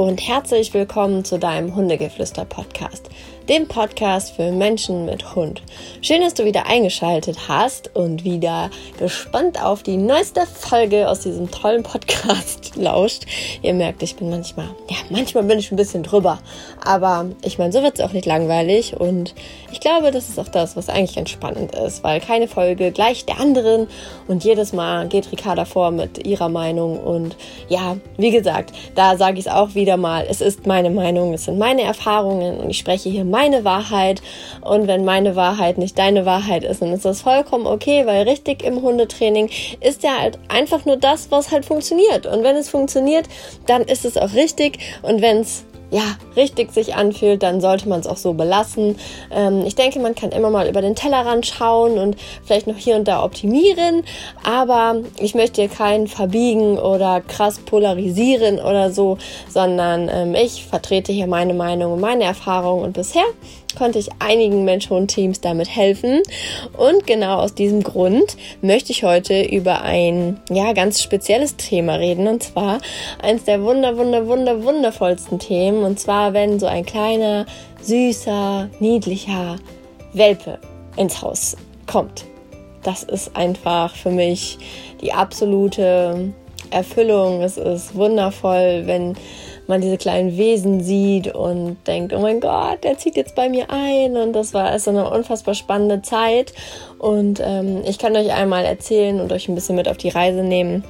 und herzlich willkommen zu deinem Hundegeflüster-Podcast dem Podcast für Menschen mit Hund. Schön, dass du wieder eingeschaltet hast und wieder gespannt auf die neueste Folge aus diesem tollen Podcast lauscht. Ihr merkt, ich bin manchmal, ja, manchmal bin ich ein bisschen drüber, aber ich meine, so wird es auch nicht langweilig und ich glaube, das ist auch das, was eigentlich entspannend ist, weil keine Folge gleich der anderen und jedes Mal geht Ricarda vor mit ihrer Meinung und ja, wie gesagt, da sage ich es auch wieder mal, es ist meine Meinung, es sind meine Erfahrungen und ich spreche hier meine meine Wahrheit. Und wenn meine Wahrheit nicht deine Wahrheit ist, dann ist das vollkommen okay, weil richtig im Hundetraining ist ja halt einfach nur das, was halt funktioniert. Und wenn es funktioniert, dann ist es auch richtig. Und wenn es ja, richtig sich anfühlt, dann sollte man es auch so belassen. Ähm, ich denke, man kann immer mal über den Tellerrand schauen und vielleicht noch hier und da optimieren, aber ich möchte hier keinen verbiegen oder krass polarisieren oder so, sondern ähm, ich vertrete hier meine Meinung und meine Erfahrung und bisher konnte ich einigen Mensch-Hund-Teams damit helfen. Und genau aus diesem Grund möchte ich heute über ein ja ganz spezielles Thema reden und zwar eins der wunder wunder wunder wundervollsten Themen und zwar wenn so ein kleiner süßer niedlicher Welpe ins Haus kommt. Das ist einfach für mich die absolute Erfüllung. Es ist wundervoll, wenn man diese kleinen Wesen sieht und denkt, oh mein Gott, der zieht jetzt bei mir ein. Und das war also eine unfassbar spannende Zeit. Und ähm, ich kann euch einmal erzählen und euch ein bisschen mit auf die Reise nehmen,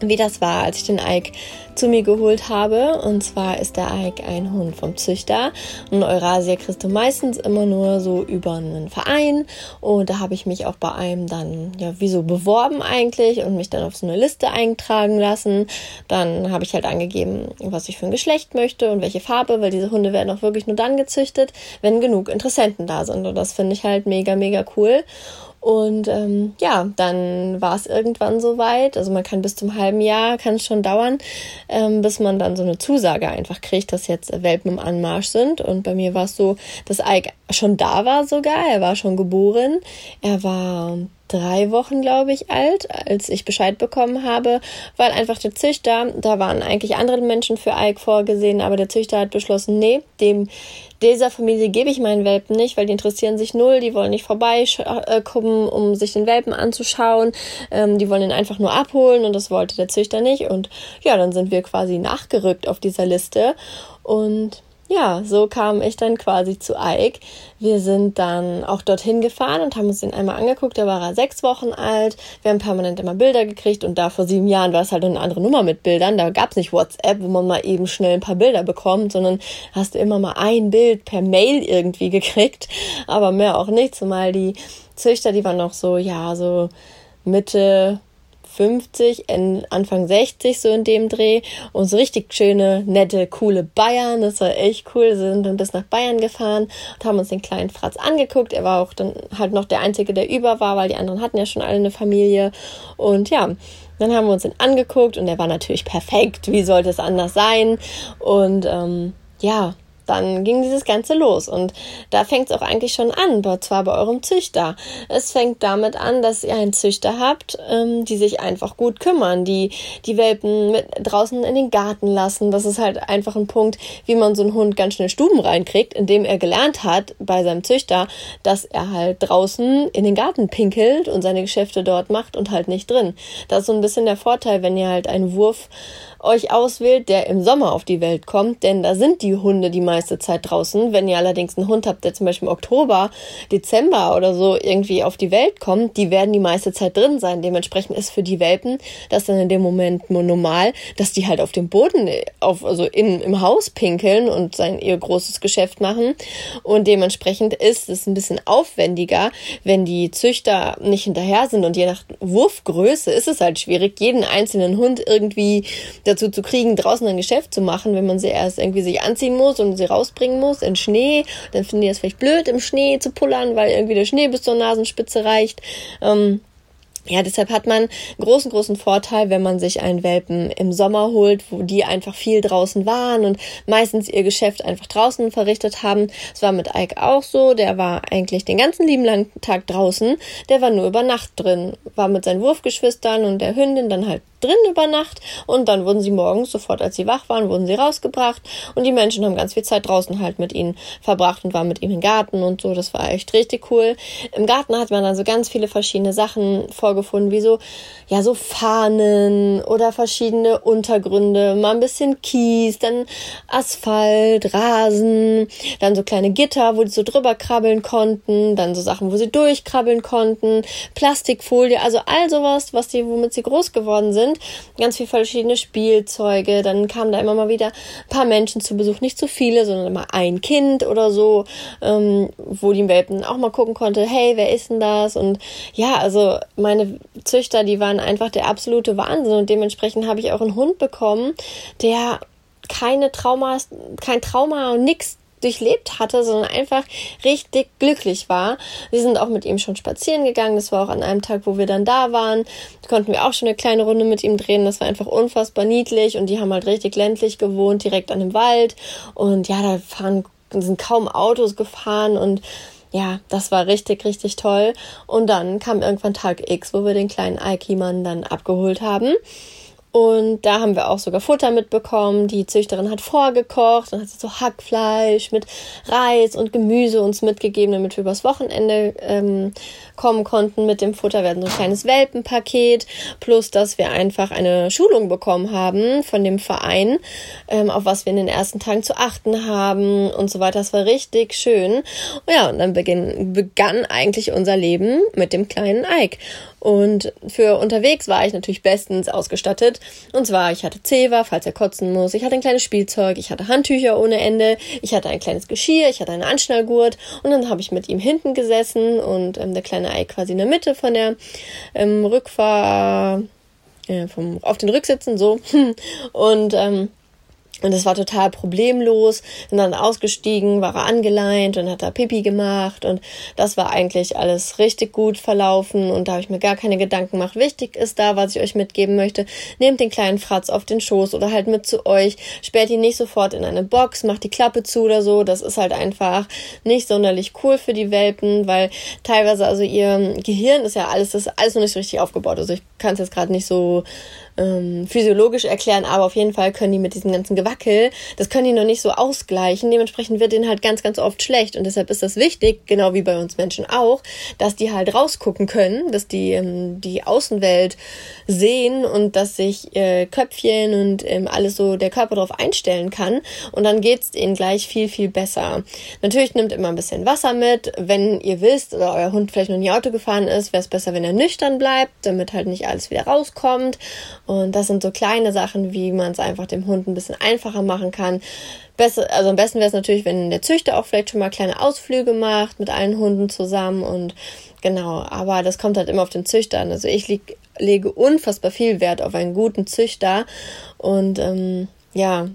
wie das war, als ich den Ike zu mir geholt habe. Und zwar ist der Ike ein Hund vom Züchter. Und Eurasia kriegst du meistens immer nur so über einen Verein. Und da habe ich mich auch bei einem dann, ja, wie so beworben eigentlich und mich dann auf so eine Liste eintragen lassen. Dann habe ich halt angegeben, was ich für ein Geschlecht möchte und welche Farbe, weil diese Hunde werden auch wirklich nur dann gezüchtet, wenn genug Interessenten da sind. Und das finde ich halt mega, mega cool. Und ähm, ja, dann war es irgendwann soweit. Also man kann bis zum halben Jahr, kann es schon dauern, ähm, bis man dann so eine Zusage einfach kriegt, dass jetzt Welpen im Anmarsch sind. Und bei mir war es so, dass Ike schon da war sogar. Er war schon geboren. Er war drei Wochen, glaube ich, alt, als ich Bescheid bekommen habe, weil einfach der Züchter, da waren eigentlich andere Menschen für Ike vorgesehen, aber der Züchter hat beschlossen, nee, dem dieser Familie gebe ich meinen Welpen nicht, weil die interessieren sich null, die wollen nicht vorbeikommen, um sich den Welpen anzuschauen, ähm, die wollen ihn einfach nur abholen und das wollte der Züchter nicht. Und ja, dann sind wir quasi nachgerückt auf dieser Liste. Und ja, so kam ich dann quasi zu Ike. Wir sind dann auch dorthin gefahren und haben uns den einmal angeguckt. Da war er sechs Wochen alt. Wir haben permanent immer Bilder gekriegt und da vor sieben Jahren war es halt eine andere Nummer mit Bildern. Da gab es nicht WhatsApp, wo man mal eben schnell ein paar Bilder bekommt, sondern hast du immer mal ein Bild per Mail irgendwie gekriegt. Aber mehr auch nicht, zumal die Züchter, die waren noch so, ja, so Mitte 50, Anfang 60 so in dem Dreh und so richtig schöne, nette, coole Bayern. Das war echt cool. Sind dann bis nach Bayern gefahren und haben uns den kleinen Fratz angeguckt. Er war auch dann halt noch der Einzige, der über war, weil die anderen hatten ja schon alle eine Familie. Und ja, dann haben wir uns den angeguckt und er war natürlich perfekt. Wie sollte es anders sein? Und ähm, ja, dann ging dieses Ganze los. Und da fängt es auch eigentlich schon an, und zwar bei eurem Züchter. Es fängt damit an, dass ihr einen Züchter habt, ähm, die sich einfach gut kümmern, die die Welpen mit draußen in den Garten lassen. Das ist halt einfach ein Punkt, wie man so einen Hund ganz schnell Stuben reinkriegt, indem er gelernt hat bei seinem Züchter, dass er halt draußen in den Garten pinkelt und seine Geschäfte dort macht und halt nicht drin. Das ist so ein bisschen der Vorteil, wenn ihr halt einen Wurf euch auswählt, der im Sommer auf die Welt kommt, denn da sind die Hunde die meiste Zeit draußen. Wenn ihr allerdings einen Hund habt, der zum Beispiel im Oktober, Dezember oder so irgendwie auf die Welt kommt, die werden die meiste Zeit drin sein. Dementsprechend ist für die Welpen das dann in dem Moment nur normal, dass die halt auf dem Boden, auf, also in, im Haus pinkeln und sein ihr großes Geschäft machen. Und dementsprechend ist es ein bisschen aufwendiger, wenn die Züchter nicht hinterher sind und je nach Wurfgröße ist es halt schwierig, jeden einzelnen Hund irgendwie dazu zu kriegen, draußen ein Geschäft zu machen, wenn man sie erst irgendwie sich anziehen muss und sie rausbringen muss in Schnee. Dann finden die es vielleicht blöd, im Schnee zu pullern, weil irgendwie der Schnee bis zur Nasenspitze reicht. Ähm, ja, deshalb hat man großen, großen Vorteil, wenn man sich einen Welpen im Sommer holt, wo die einfach viel draußen waren und meistens ihr Geschäft einfach draußen verrichtet haben. Es war mit Ike auch so. Der war eigentlich den ganzen lieben langen Tag draußen. Der war nur über Nacht drin, war mit seinen Wurfgeschwistern und der Hündin dann halt drin über Nacht und dann wurden sie morgens, sofort als sie wach waren, wurden sie rausgebracht und die Menschen haben ganz viel Zeit draußen halt mit ihnen verbracht und waren mit ihnen im Garten und so. Das war echt richtig cool. Im Garten hat man dann so ganz viele verschiedene Sachen vorgefunden, wie so, ja, so Fahnen oder verschiedene Untergründe, mal ein bisschen Kies, dann Asphalt, Rasen, dann so kleine Gitter, wo die so drüber krabbeln konnten, dann so Sachen, wo sie durchkrabbeln konnten, Plastikfolie, also all sowas, was die, womit sie groß geworden sind. Ganz viele verschiedene Spielzeuge. Dann kamen da immer mal wieder ein paar Menschen zu Besuch, nicht zu viele, sondern immer ein Kind oder so, ähm, wo die Welpen auch mal gucken konnte, hey, wer ist denn das? Und ja, also meine Züchter, die waren einfach der absolute Wahnsinn und dementsprechend habe ich auch einen Hund bekommen, der keine Traumas, kein Trauma und nix durchlebt hatte, sondern einfach richtig glücklich war. Wir sind auch mit ihm schon spazieren gegangen. Das war auch an einem Tag, wo wir dann da waren. Da konnten wir auch schon eine kleine Runde mit ihm drehen. Das war einfach unfassbar niedlich und die haben halt richtig ländlich gewohnt, direkt an dem Wald. Und ja, da fahren, sind kaum Autos gefahren und ja, das war richtig, richtig toll. Und dann kam irgendwann Tag X, wo wir den kleinen Alkiman dann abgeholt haben. Und da haben wir auch sogar Futter mitbekommen. Die Züchterin hat vorgekocht und hat so Hackfleisch mit Reis und Gemüse uns mitgegeben, damit wir übers Wochenende ähm, kommen konnten mit dem Futter. Wir hatten so ein kleines Welpenpaket, plus dass wir einfach eine Schulung bekommen haben von dem Verein, ähm, auf was wir in den ersten Tagen zu achten haben und so weiter. Das war richtig schön. Ja, und dann beginn, begann eigentlich unser Leben mit dem kleinen Ike. Und für unterwegs war ich natürlich bestens ausgestattet. Und zwar, ich hatte Zewa, falls er kotzen muss. Ich hatte ein kleines Spielzeug. Ich hatte Handtücher ohne Ende. Ich hatte ein kleines Geschirr. Ich hatte einen Anschnallgurt. Und dann habe ich mit ihm hinten gesessen und ähm, der kleine Ei quasi in der Mitte von der ähm, Rückfahr, äh, vom, auf den Rücksitzen so. Und ähm, und das war total problemlos. Sind dann ausgestiegen, war er angeleint und hat da Pipi gemacht. Und das war eigentlich alles richtig gut verlaufen. Und da habe ich mir gar keine Gedanken gemacht. Wichtig ist da, was ich euch mitgeben möchte. Nehmt den kleinen Fratz auf den Schoß oder halt mit zu euch. Sperrt ihn nicht sofort in eine Box, macht die Klappe zu oder so. Das ist halt einfach nicht sonderlich cool für die Welpen, weil teilweise, also ihr Gehirn ist ja alles, das ist alles noch nicht so richtig aufgebaut. Also ich kann es jetzt gerade nicht so ähm, physiologisch erklären, aber auf jeden Fall können die mit diesem ganzen Gewackel, das können die noch nicht so ausgleichen. Dementsprechend wird denen halt ganz, ganz oft schlecht. Und deshalb ist das wichtig, genau wie bei uns Menschen auch, dass die halt rausgucken können, dass die ähm, die Außenwelt sehen und dass sich äh, Köpfchen und ähm, alles so der Körper darauf einstellen kann. Und dann geht's ihnen gleich viel, viel besser. Natürlich nimmt immer ein bisschen Wasser mit. Wenn ihr wisst oder euer Hund vielleicht noch nie Auto gefahren ist, wäre es besser, wenn er nüchtern bleibt, damit halt nicht alles wieder rauskommt. Und das sind so kleine Sachen, wie man es einfach dem Hund ein bisschen einfacher machen kann. Besser, also am besten wäre es natürlich, wenn der Züchter auch vielleicht schon mal kleine Ausflüge macht mit allen Hunden zusammen und genau, aber das kommt halt immer auf den Züchter an. Also ich leg, lege unfassbar viel Wert auf einen guten Züchter und ähm, ja,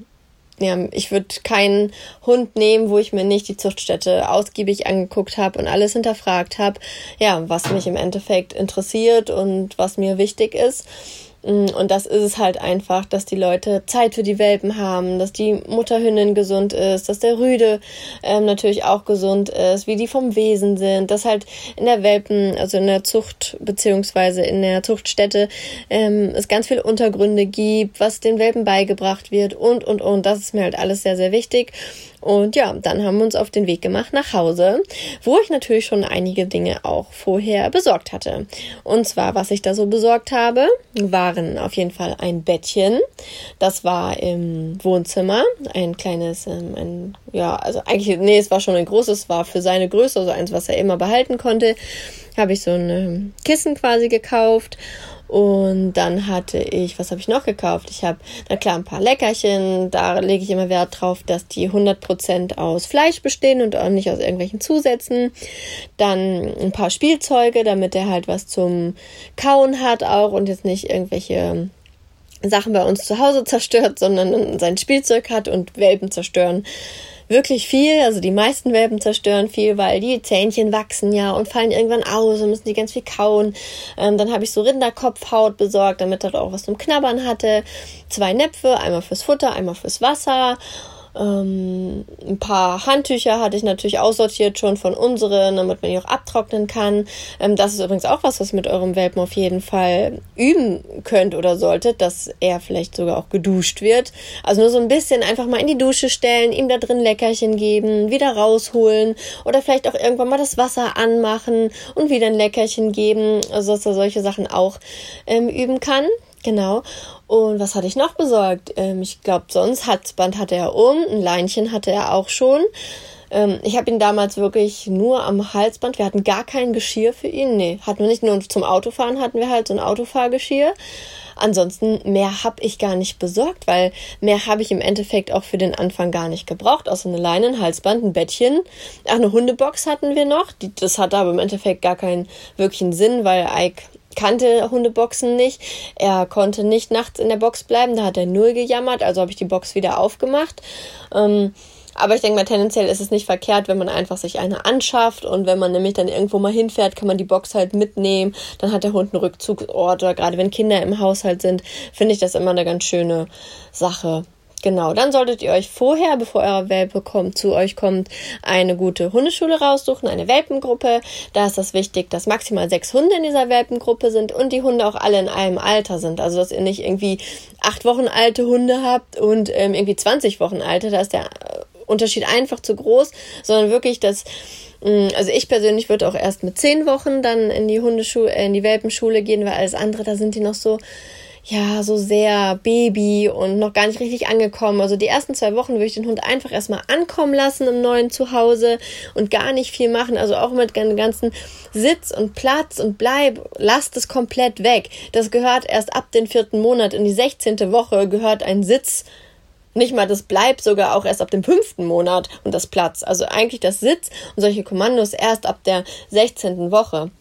ja, ich würde keinen Hund nehmen, wo ich mir nicht die Zuchtstätte ausgiebig angeguckt habe und alles hinterfragt habe, ja, was mich im Endeffekt interessiert und was mir wichtig ist. Mm, und das ist es halt einfach, dass die Leute Zeit für die Welpen haben, dass die Mutterhündin gesund ist, dass der Rüde ähm, natürlich auch gesund ist, wie die vom Wesen sind, dass halt in der Welpen, also in der Zucht beziehungsweise in der Zuchtstätte ähm, es ganz viele Untergründe gibt, was den Welpen beigebracht wird und und und. Das ist mir halt alles sehr, sehr wichtig. Und ja, dann haben wir uns auf den Weg gemacht nach Hause, wo ich natürlich schon einige Dinge auch vorher besorgt hatte. Und zwar, was ich da so besorgt habe, waren auf jeden Fall ein Bettchen. Das war im Wohnzimmer. Ein kleines, ähm, ein, ja, also eigentlich, nee, es war schon ein großes, war für seine Größe, also eins, was er immer behalten konnte. Habe ich so ein Kissen quasi gekauft und dann hatte ich, was habe ich noch gekauft? Ich habe, na klar, ein paar Leckerchen. Da lege ich immer Wert drauf, dass die 100% aus Fleisch bestehen und auch nicht aus irgendwelchen Zusätzen. Dann ein paar Spielzeuge, damit er halt was zum Kauen hat auch und jetzt nicht irgendwelche Sachen bei uns zu Hause zerstört, sondern sein Spielzeug hat und Welpen zerstören wirklich viel. Also die meisten Welpen zerstören viel, weil die Zähnchen wachsen ja und fallen irgendwann aus und müssen die ganz viel kauen. Ähm, dann habe ich so Rinderkopfhaut besorgt, damit er auch was zum Knabbern hatte. Zwei Näpfe, einmal fürs Futter, einmal fürs Wasser. Ähm, ein paar Handtücher hatte ich natürlich aussortiert schon von unseren, damit man die auch abtrocknen kann. Ähm, das ist übrigens auch was, was mit eurem Welpen auf jeden Fall üben könnt oder solltet, dass er vielleicht sogar auch geduscht wird. Also nur so ein bisschen einfach mal in die Dusche stellen, ihm da drin Leckerchen geben, wieder rausholen oder vielleicht auch irgendwann mal das Wasser anmachen und wieder ein Leckerchen geben, also dass er solche Sachen auch ähm, üben kann. Genau. Und was hatte ich noch besorgt? Ähm, ich glaube, sonst Halsband hatte er um, ein Leinchen hatte er auch schon. Ähm, ich habe ihn damals wirklich nur am Halsband. Wir hatten gar kein Geschirr für ihn. Nee, hatten wir nicht. Nur zum Autofahren hatten wir halt so ein Autofahrgeschirr. Ansonsten mehr habe ich gar nicht besorgt, weil mehr habe ich im Endeffekt auch für den Anfang gar nicht gebraucht, außer eine Leine, ein Halsband, ein Bettchen. Ach, eine Hundebox hatten wir noch. Die, das hatte aber im Endeffekt gar keinen wirklichen Sinn, weil Ike kannte Hundeboxen nicht. Er konnte nicht nachts in der Box bleiben, da hat er null gejammert, also habe ich die Box wieder aufgemacht. Ähm, aber ich denke mal, tendenziell ist es nicht verkehrt, wenn man einfach sich eine anschafft und wenn man nämlich dann irgendwo mal hinfährt, kann man die Box halt mitnehmen. Dann hat der Hund einen Rückzugsort oder gerade wenn Kinder im Haushalt sind, finde ich das immer eine ganz schöne Sache. Genau, dann solltet ihr euch vorher, bevor euer Welpe kommt, zu euch kommt, eine gute Hundeschule raussuchen, eine Welpengruppe. Da ist das wichtig, dass maximal sechs Hunde in dieser Welpengruppe sind und die Hunde auch alle in einem Alter sind. Also, dass ihr nicht irgendwie acht Wochen alte Hunde habt und ähm, irgendwie 20 Wochen alte. Da ist der äh, Unterschied einfach zu groß, sondern wirklich, dass mm, also ich persönlich würde auch erst mit zehn Wochen dann in die Hundeschule, in die Welpenschule gehen, weil alles andere, da sind die noch so ja, so sehr Baby und noch gar nicht richtig angekommen. Also die ersten zwei Wochen würde ich den Hund einfach erstmal ankommen lassen im neuen Zuhause und gar nicht viel machen. Also auch mit dem ganzen Sitz und Platz und Bleib, lasst es komplett weg. Das gehört erst ab den vierten Monat. In die sechzehnte Woche gehört ein Sitz nicht mal das Bleib sogar auch erst ab dem fünften Monat und das Platz. Also eigentlich das Sitz und solche Kommandos erst ab der sechzehnten Woche.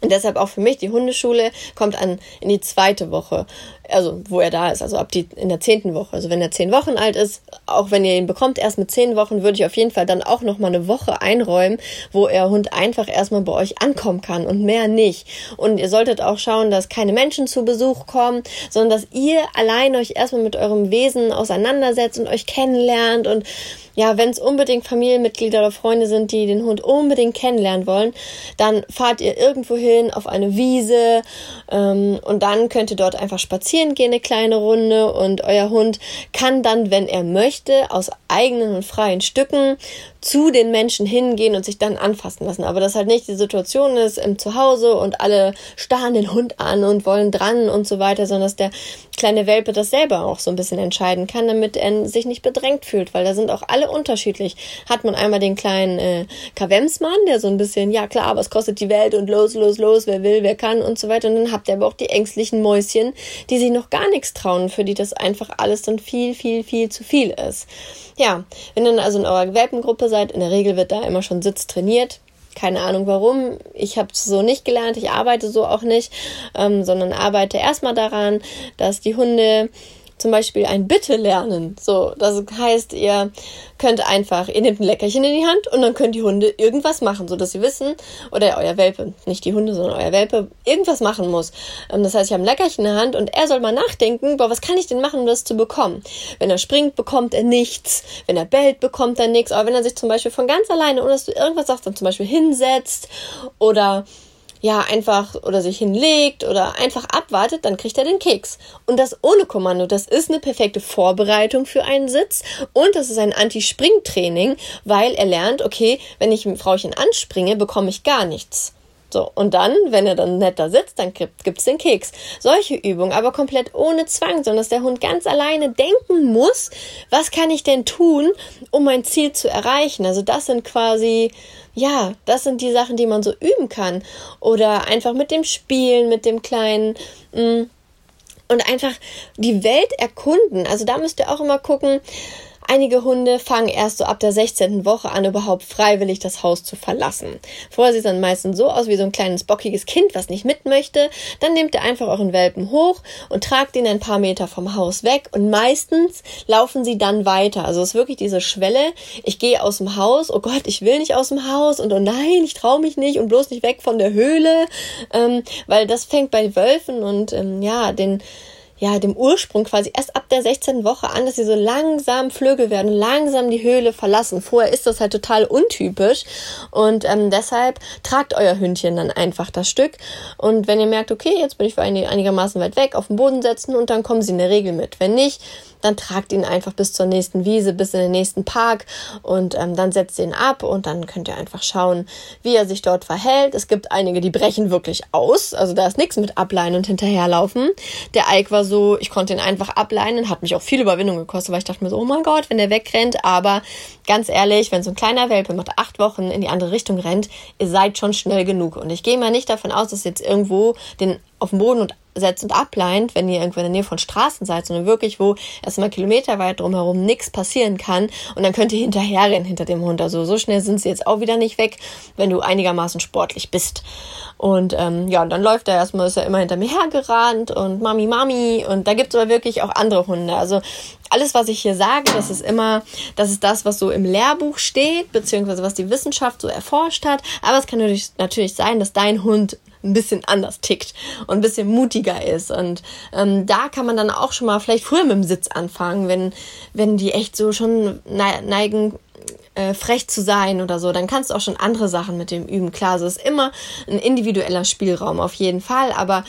Und deshalb auch für mich, die Hundeschule kommt an in die zweite Woche, also wo er da ist, also ab die in der zehnten Woche. Also wenn er zehn Wochen alt ist, auch wenn ihr ihn bekommt, erst mit zehn Wochen, würde ich auf jeden Fall dann auch noch mal eine Woche einräumen, wo er Hund einfach erstmal bei euch ankommen kann und mehr nicht. Und ihr solltet auch schauen, dass keine Menschen zu Besuch kommen, sondern dass ihr allein euch erstmal mit eurem Wesen auseinandersetzt und euch kennenlernt und ja, wenn es unbedingt Familienmitglieder oder Freunde sind, die den Hund unbedingt kennenlernen wollen, dann fahrt ihr irgendwo hin auf eine Wiese ähm, und dann könnt ihr dort einfach spazieren gehen, eine kleine Runde und euer Hund kann dann, wenn er möchte, aus eigenen und freien Stücken zu den Menschen hingehen und sich dann anfassen lassen. Aber das halt nicht die Situation ist im Zuhause und alle starren den Hund an und wollen dran und so weiter, sondern dass der kleine Welpe das selber auch so ein bisschen entscheiden kann, damit er sich nicht bedrängt fühlt, weil da sind auch alle unterschiedlich. Hat man einmal den kleinen äh, Kavemsmann, der so ein bisschen, ja klar, was kostet die Welt und los, los, los, wer will, wer kann und so weiter. Und dann habt ihr aber auch die ängstlichen Mäuschen, die sich noch gar nichts trauen, für die das einfach alles dann viel, viel, viel zu viel ist. Ja, wenn dann also in eurer Welpengruppe seid, seid. In der Regel wird da immer schon Sitz trainiert. Keine Ahnung warum. Ich habe es so nicht gelernt. Ich arbeite so auch nicht, ähm, sondern arbeite erstmal daran, dass die Hunde zum Beispiel ein Bitte lernen. So, das heißt, ihr könnt einfach, ihr nehmt ein Leckerchen in die Hand und dann können die Hunde irgendwas machen, so dass sie wissen, oder euer Welpe, nicht die Hunde, sondern euer Welpe, irgendwas machen muss. Ähm, das heißt, ich habe ein Leckerchen in der Hand und er soll mal nachdenken, boah, was kann ich denn machen, um das zu bekommen? Wenn er springt, bekommt er nichts. Wenn er bellt, bekommt er nichts. Aber wenn er sich zum Beispiel von ganz alleine, ohne dass du irgendwas sagst, dann zum Beispiel hinsetzt oder ja, einfach oder sich hinlegt oder einfach abwartet, dann kriegt er den Keks. Und das ohne Kommando, das ist eine perfekte Vorbereitung für einen Sitz und das ist ein Anti-Spring-Training, weil er lernt, okay, wenn ich ein Frauchen anspringe, bekomme ich gar nichts. So, und dann, wenn er dann netter sitzt, dann gibt es den Keks. Solche Übungen, aber komplett ohne Zwang, sondern dass der Hund ganz alleine denken muss, was kann ich denn tun, um mein Ziel zu erreichen. Also das sind quasi ja, das sind die Sachen, die man so üben kann. Oder einfach mit dem Spielen, mit dem kleinen. Mh, mm, und einfach die Welt erkunden. Also da müsst ihr auch immer gucken, Einige Hunde fangen erst so ab der 16. Woche an, überhaupt freiwillig das Haus zu verlassen. Vorher sieht es dann meistens so aus wie so ein kleines bockiges Kind, was nicht mit möchte. Dann nehmt ihr einfach euren Welpen hoch und tragt ihn ein paar Meter vom Haus weg und meistens laufen sie dann weiter. Also es ist wirklich diese Schwelle, ich gehe aus dem Haus, oh Gott, ich will nicht aus dem Haus und oh nein, ich traue mich nicht und bloß nicht weg von der Höhle, ähm, weil das fängt bei Wölfen und ähm, ja, den ja, dem Ursprung quasi erst ab der 16. Woche an, dass sie so langsam Flügel werden, langsam die Höhle verlassen. Vorher ist das halt total untypisch und ähm, deshalb tragt euer Hündchen dann einfach das Stück und wenn ihr merkt, okay, jetzt bin ich einigermaßen weit weg, auf den Boden setzen und dann kommen sie in der Regel mit. Wenn nicht, dann tragt ihn einfach bis zur nächsten Wiese, bis in den nächsten Park und ähm, dann setzt ihn ab und dann könnt ihr einfach schauen, wie er sich dort verhält. Es gibt einige, die brechen wirklich aus, also da ist nichts mit Ableihen und hinterherlaufen. Der Ike war so, ich konnte ihn einfach ableinen, hat mich auch viel Überwindung gekostet, weil ich dachte mir so, oh mein Gott, wenn der wegrennt, aber ganz ehrlich, wenn so ein kleiner Welpe mit acht Wochen in die andere Richtung rennt, ihr seid schon schnell genug und ich gehe mal nicht davon aus, dass jetzt irgendwo den auf dem Boden und setzt und ableint, wenn ihr irgendwo in der Nähe von Straßen seid, sondern wirklich, wo erstmal kilometerweit drumherum nichts passieren kann und dann könnt ihr hinterherrennen hinter dem Hund. Also so schnell sind sie jetzt auch wieder nicht weg, wenn du einigermaßen sportlich bist. Und ähm, ja, und dann läuft er erstmal, ist er immer hinter mir hergerannt und Mami, Mami. Und da gibt's aber wirklich auch andere Hunde. Also alles, was ich hier sage, das ist immer, das ist das, was so im Lehrbuch steht, beziehungsweise was die Wissenschaft so erforscht hat. Aber es kann natürlich, natürlich sein, dass dein Hund ein bisschen anders tickt und ein bisschen mutiger ist. Und ähm, da kann man dann auch schon mal vielleicht früher mit dem Sitz anfangen, wenn, wenn die echt so schon neigen, äh, frech zu sein oder so, dann kannst du auch schon andere Sachen mit dem üben. Klar, es ist immer ein individueller Spielraum auf jeden Fall, aber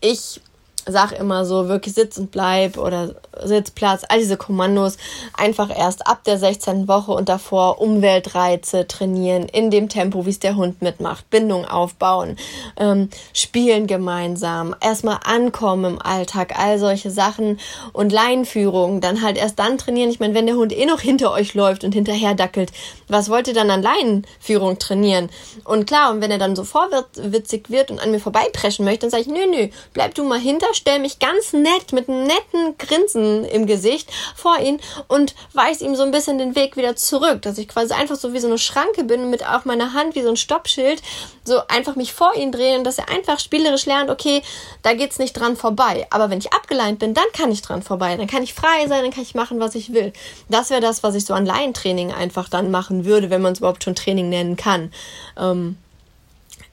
ich sag immer so, wirklich Sitz und Bleib oder Sitzplatz, all diese Kommandos einfach erst ab der 16. Woche und davor Umweltreize trainieren, in dem Tempo, wie es der Hund mitmacht, Bindung aufbauen, ähm, spielen gemeinsam, erstmal ankommen im Alltag, all solche Sachen und Leinführung, dann halt erst dann trainieren. Ich meine, wenn der Hund eh noch hinter euch läuft und hinterher dackelt, was wollt ihr dann an Leinenführung trainieren? Und klar, und wenn er dann so vorwitzig wird und an mir vorbeipreschen möchte, dann sage ich, nö, nö, bleib du mal hinter, stell mich ganz nett mit einem netten Grinsen im Gesicht vor ihn und weise ihm so ein bisschen den Weg wieder zurück, dass ich quasi einfach so wie so eine Schranke bin und mit auch meiner Hand wie so ein Stoppschild so einfach mich vor ihn drehe und dass er einfach spielerisch lernt, okay, da geht's nicht dran vorbei. Aber wenn ich abgeleint bin, dann kann ich dran vorbei. Dann kann ich frei sein, dann kann ich machen, was ich will. Das wäre das, was ich so an Laientraining einfach dann machen würde, wenn man es überhaupt schon Training nennen kann. Ähm,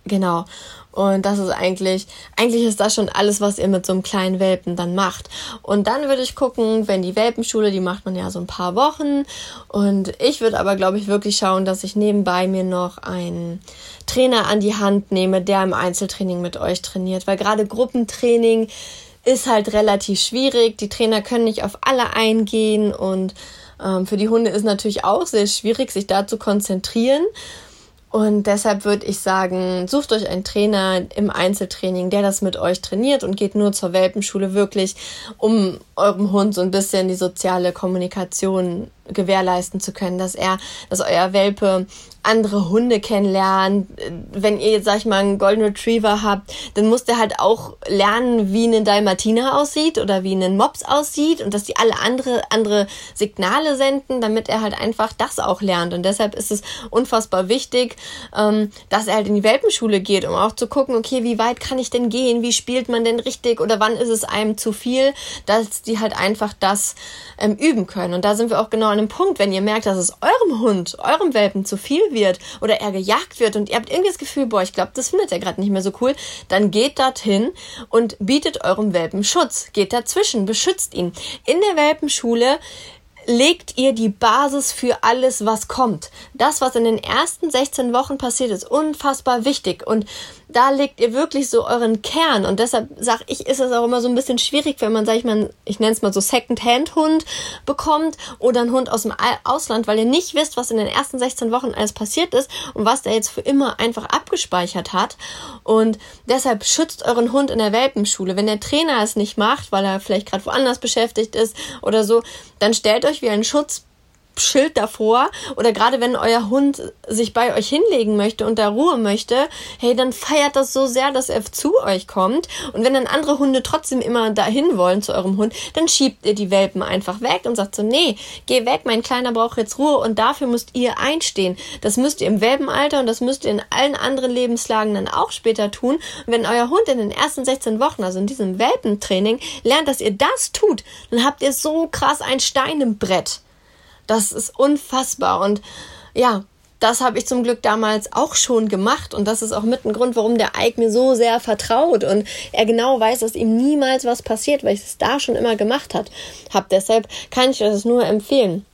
genau. Und das ist eigentlich, eigentlich ist das schon alles, was ihr mit so einem kleinen Welpen dann macht. Und dann würde ich gucken, wenn die Welpenschule, die macht man ja so ein paar Wochen. Und ich würde aber, glaube ich, wirklich schauen, dass ich nebenbei mir noch einen Trainer an die Hand nehme, der im Einzeltraining mit euch trainiert. Weil gerade Gruppentraining ist halt relativ schwierig. Die Trainer können nicht auf alle eingehen und ähm, für die Hunde ist natürlich auch sehr schwierig, sich da zu konzentrieren. Und deshalb würde ich sagen, sucht euch einen Trainer im Einzeltraining, der das mit euch trainiert und geht nur zur Welpenschule wirklich, um eurem Hund so ein bisschen die soziale Kommunikation gewährleisten zu können, dass er, dass euer Welpe andere Hunde kennenlernt. Wenn ihr jetzt, sag ich mal, einen Golden Retriever habt, dann muss der halt auch lernen, wie ein Dalmatiner aussieht oder wie ein Mops aussieht und dass die alle andere, andere Signale senden, damit er halt einfach das auch lernt. Und deshalb ist es unfassbar wichtig, ähm, dass er halt in die Welpenschule geht, um auch zu gucken, okay, wie weit kann ich denn gehen? Wie spielt man denn richtig? Oder wann ist es einem zu viel? Dass die halt einfach das ähm, üben können. Und da sind wir auch genau an dem Punkt, wenn ihr merkt, dass es eurem Hund, eurem Welpen zu viel wird oder er gejagt wird und ihr habt irgendwie das Gefühl, boah, ich glaube, das findet er gerade nicht mehr so cool, dann geht dorthin und bietet eurem Welpen Schutz. Geht dazwischen, beschützt ihn. In der Welpenschule legt ihr die Basis für alles, was kommt. Das, was in den ersten 16 Wochen passiert, ist unfassbar wichtig. Und da legt ihr wirklich so euren Kern. Und deshalb sage ich, ist es auch immer so ein bisschen schwierig, wenn man, sag ich mal, ich nenne es mal so Second-Hand-Hund bekommt oder einen Hund aus dem Ausland, weil ihr nicht wisst, was in den ersten 16 Wochen alles passiert ist und was der jetzt für immer einfach abgespeichert hat. Und deshalb schützt euren Hund in der Welpenschule. Wenn der Trainer es nicht macht, weil er vielleicht gerade woanders beschäftigt ist oder so, dann stellt euch wie ein Schutz Schild davor oder gerade wenn euer Hund sich bei euch hinlegen möchte und da Ruhe möchte, hey, dann feiert das so sehr, dass er zu euch kommt und wenn dann andere Hunde trotzdem immer dahin wollen zu eurem Hund, dann schiebt ihr die Welpen einfach weg und sagt so, nee, geh weg, mein Kleiner braucht jetzt Ruhe und dafür müsst ihr einstehen. Das müsst ihr im Welpenalter und das müsst ihr in allen anderen Lebenslagen dann auch später tun. Und wenn euer Hund in den ersten 16 Wochen, also in diesem Welpentraining, lernt, dass ihr das tut, dann habt ihr so krass ein Stein im Brett. Das ist unfassbar. Und ja, das habe ich zum Glück damals auch schon gemacht und das ist auch mit ein Grund, warum der Ike mir so sehr vertraut und er genau weiß, dass ihm niemals was passiert, weil ich es da schon immer gemacht habe. Deshalb kann ich das nur empfehlen.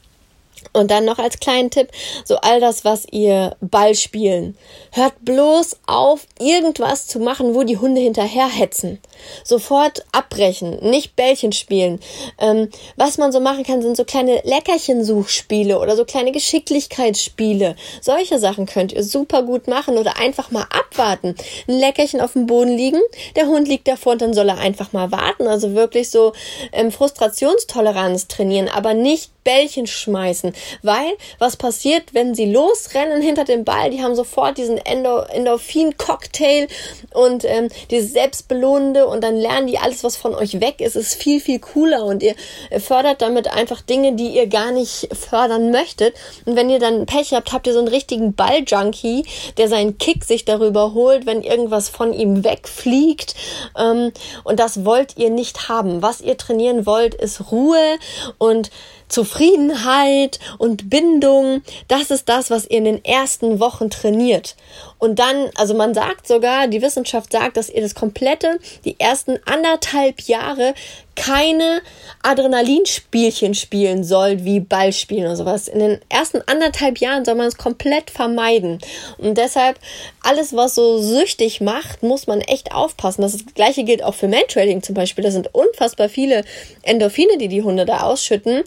Und dann noch als kleinen Tipp, so all das, was ihr Ball spielen. Hört bloß auf, irgendwas zu machen, wo die Hunde hinterherhetzen. Sofort abbrechen, nicht Bällchen spielen. Ähm, was man so machen kann, sind so kleine Leckerchensuchspiele oder so kleine Geschicklichkeitsspiele. Solche Sachen könnt ihr super gut machen oder einfach mal abwarten. Ein Leckerchen auf dem Boden liegen, der Hund liegt davor und dann soll er einfach mal warten. Also wirklich so ähm, Frustrationstoleranz trainieren, aber nicht Bällchen schmeißen. Weil, was passiert, wenn sie losrennen hinter dem Ball? Die haben sofort diesen Endo Endorphin-Cocktail und ähm, dieses Selbstbelohnende und dann lernen die alles, was von euch weg ist, ist viel, viel cooler und ihr fördert damit einfach Dinge, die ihr gar nicht fördern möchtet. Und wenn ihr dann Pech habt, habt ihr so einen richtigen Ball-Junkie, der seinen Kick sich darüber holt, wenn irgendwas von ihm wegfliegt. Ähm, und das wollt ihr nicht haben. Was ihr trainieren wollt, ist Ruhe und Zufriedenheit und Bindung, das ist das, was ihr in den ersten Wochen trainiert. Und dann, also man sagt sogar, die Wissenschaft sagt, dass ihr das komplette, die ersten anderthalb Jahre keine Adrenalinspielchen spielen sollt, wie Ballspielen oder sowas. In den ersten anderthalb Jahren soll man es komplett vermeiden. Und deshalb, alles, was so süchtig macht, muss man echt aufpassen. Das gleiche gilt auch für Mentrading zum Beispiel. Da sind unfassbar viele Endorphine, die die Hunde da ausschütten.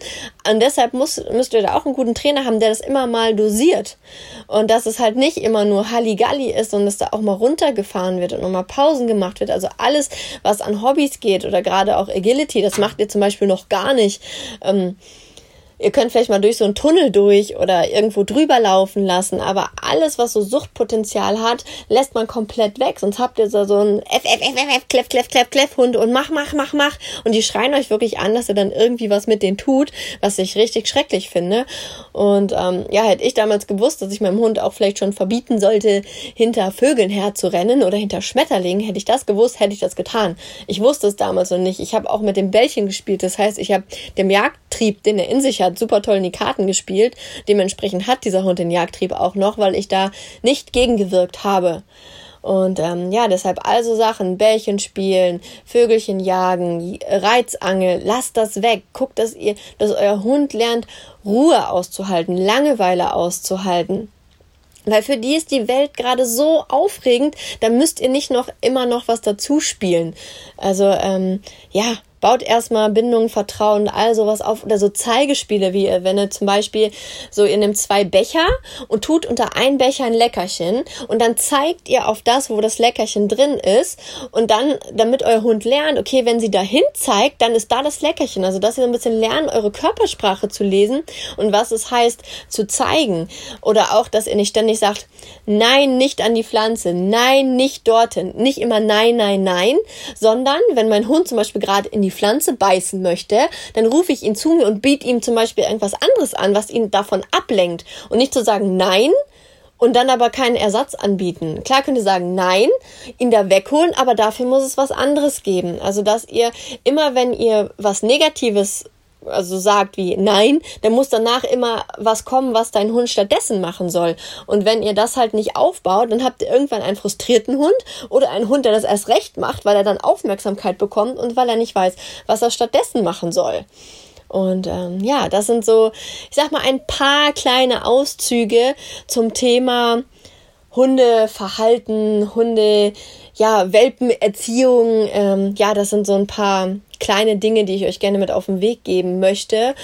Und deshalb muss, müsst ihr da auch einen guten Trainer haben, der das immer mal dosiert. Und dass es halt nicht immer nur Halligalli ist und dass da auch mal runtergefahren wird und nochmal Pausen gemacht wird. Also alles, was an Hobbys geht oder gerade auch Agility Agility, das macht ihr zum Beispiel noch gar nicht. Ähm, Ihr könnt vielleicht mal durch so einen Tunnel durch oder irgendwo drüber laufen lassen, aber alles, was so Suchtpotenzial hat, lässt man komplett weg. Sonst habt ihr so, so einen F, F, F, F, F, Kleff, Kleff, Kleff, Kleff Hund und mach, mach, mach, mach. Und die schreien euch wirklich an, dass ihr dann irgendwie was mit denen tut, was ich richtig schrecklich finde. Und ähm, ja, hätte ich damals gewusst, dass ich meinem Hund auch vielleicht schon verbieten sollte, hinter Vögeln herzurennen oder hinter Schmetterlingen, hätte ich das gewusst, hätte ich das getan. Ich wusste es damals noch nicht. Ich habe auch mit dem Bällchen gespielt. Das heißt, ich habe dem Jagdtrieb, den er in sich hat, hat super toll in die Karten gespielt. Dementsprechend hat dieser Hund den Jagdtrieb auch noch, weil ich da nicht gegengewirkt habe. Und ähm, ja, deshalb also Sachen, Bällchen spielen, Vögelchen jagen, Reizangel, lasst das weg. Guckt, dass ihr, dass euer Hund lernt, Ruhe auszuhalten, Langeweile auszuhalten. Weil für die ist die Welt gerade so aufregend, da müsst ihr nicht noch immer noch was dazu spielen. Also ähm, ja, baut erstmal Bindung, Vertrauen, all sowas auf oder so Zeigespiele, wie wenn ihr zum Beispiel so ihr nehmt zwei Becher und tut unter einen Becher ein Leckerchen und dann zeigt ihr auf das, wo das Leckerchen drin ist und dann, damit euer Hund lernt, okay, wenn sie dahin zeigt, dann ist da das Leckerchen. Also, dass ihr ein bisschen lernt, eure Körpersprache zu lesen und was es heißt, zu zeigen. Oder auch, dass ihr nicht ständig sagt, nein, nicht an die Pflanze, nein, nicht dorthin, nicht immer nein, nein, nein, sondern wenn mein Hund zum Beispiel gerade in die die Pflanze beißen möchte, dann rufe ich ihn zu mir und biete ihm zum Beispiel irgendwas anderes an, was ihn davon ablenkt. Und nicht zu sagen Nein, und dann aber keinen Ersatz anbieten. Klar könnt ihr sagen nein, ihn da wegholen, aber dafür muss es was anderes geben. Also dass ihr immer, wenn ihr was Negatives also sagt wie nein, dann muss danach immer was kommen, was dein Hund stattdessen machen soll. Und wenn ihr das halt nicht aufbaut, dann habt ihr irgendwann einen frustrierten Hund oder einen Hund, der das erst recht macht, weil er dann Aufmerksamkeit bekommt und weil er nicht weiß, was er stattdessen machen soll. Und ähm, ja, das sind so, ich sag mal, ein paar kleine Auszüge zum Thema Hundeverhalten, Hunde, ja, Welpenerziehung. Ähm, ja, das sind so ein paar kleine Dinge, die ich euch gerne mit auf den Weg geben möchte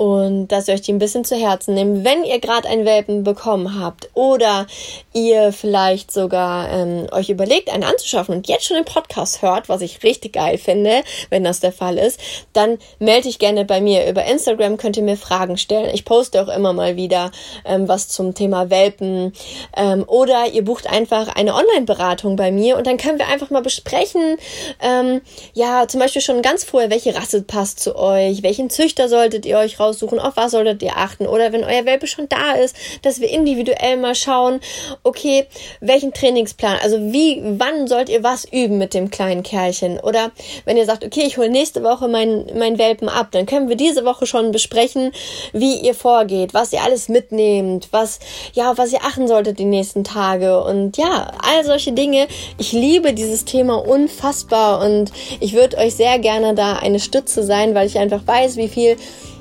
und dass ihr euch die ein bisschen zu Herzen nehmt, wenn ihr gerade einen Welpen bekommen habt oder ihr vielleicht sogar ähm, euch überlegt, einen anzuschaffen und jetzt schon den Podcast hört, was ich richtig geil finde, wenn das der Fall ist, dann melde dich gerne bei mir. Über Instagram könnt ihr mir Fragen stellen. Ich poste auch immer mal wieder ähm, was zum Thema Welpen ähm, oder ihr bucht einfach eine Online-Beratung bei mir und dann können wir einfach mal besprechen, ähm, ja, zum Beispiel schon ganz vorher, welche Rasse passt zu euch, welchen Züchter solltet ihr euch raus raussuchen, auf was solltet ihr achten. Oder wenn euer Welpe schon da ist, dass wir individuell mal schauen, okay, welchen Trainingsplan, also wie, wann sollt ihr was üben mit dem kleinen Kerlchen? Oder wenn ihr sagt, okay, ich hole nächste Woche meinen mein Welpen ab, dann können wir diese Woche schon besprechen, wie ihr vorgeht, was ihr alles mitnehmt, was, ja, was ihr achten solltet die nächsten Tage. Und ja, all solche Dinge. Ich liebe dieses Thema unfassbar und ich würde euch sehr gerne da eine Stütze sein, weil ich einfach weiß, wie viel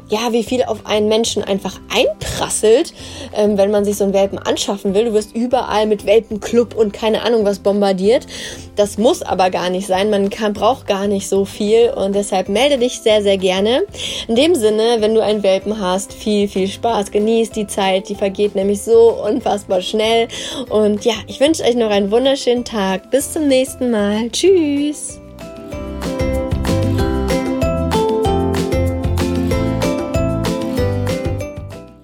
ja, wie viel auf einen Menschen einfach einprasselt, ähm, wenn man sich so einen Welpen anschaffen will. Du wirst überall mit Welpenclub und keine Ahnung was bombardiert. Das muss aber gar nicht sein. Man kann, braucht gar nicht so viel und deshalb melde dich sehr, sehr gerne. In dem Sinne, wenn du einen Welpen hast, viel, viel Spaß. Genießt die Zeit. Die vergeht nämlich so unfassbar schnell. Und ja, ich wünsche euch noch einen wunderschönen Tag. Bis zum nächsten Mal. Tschüss.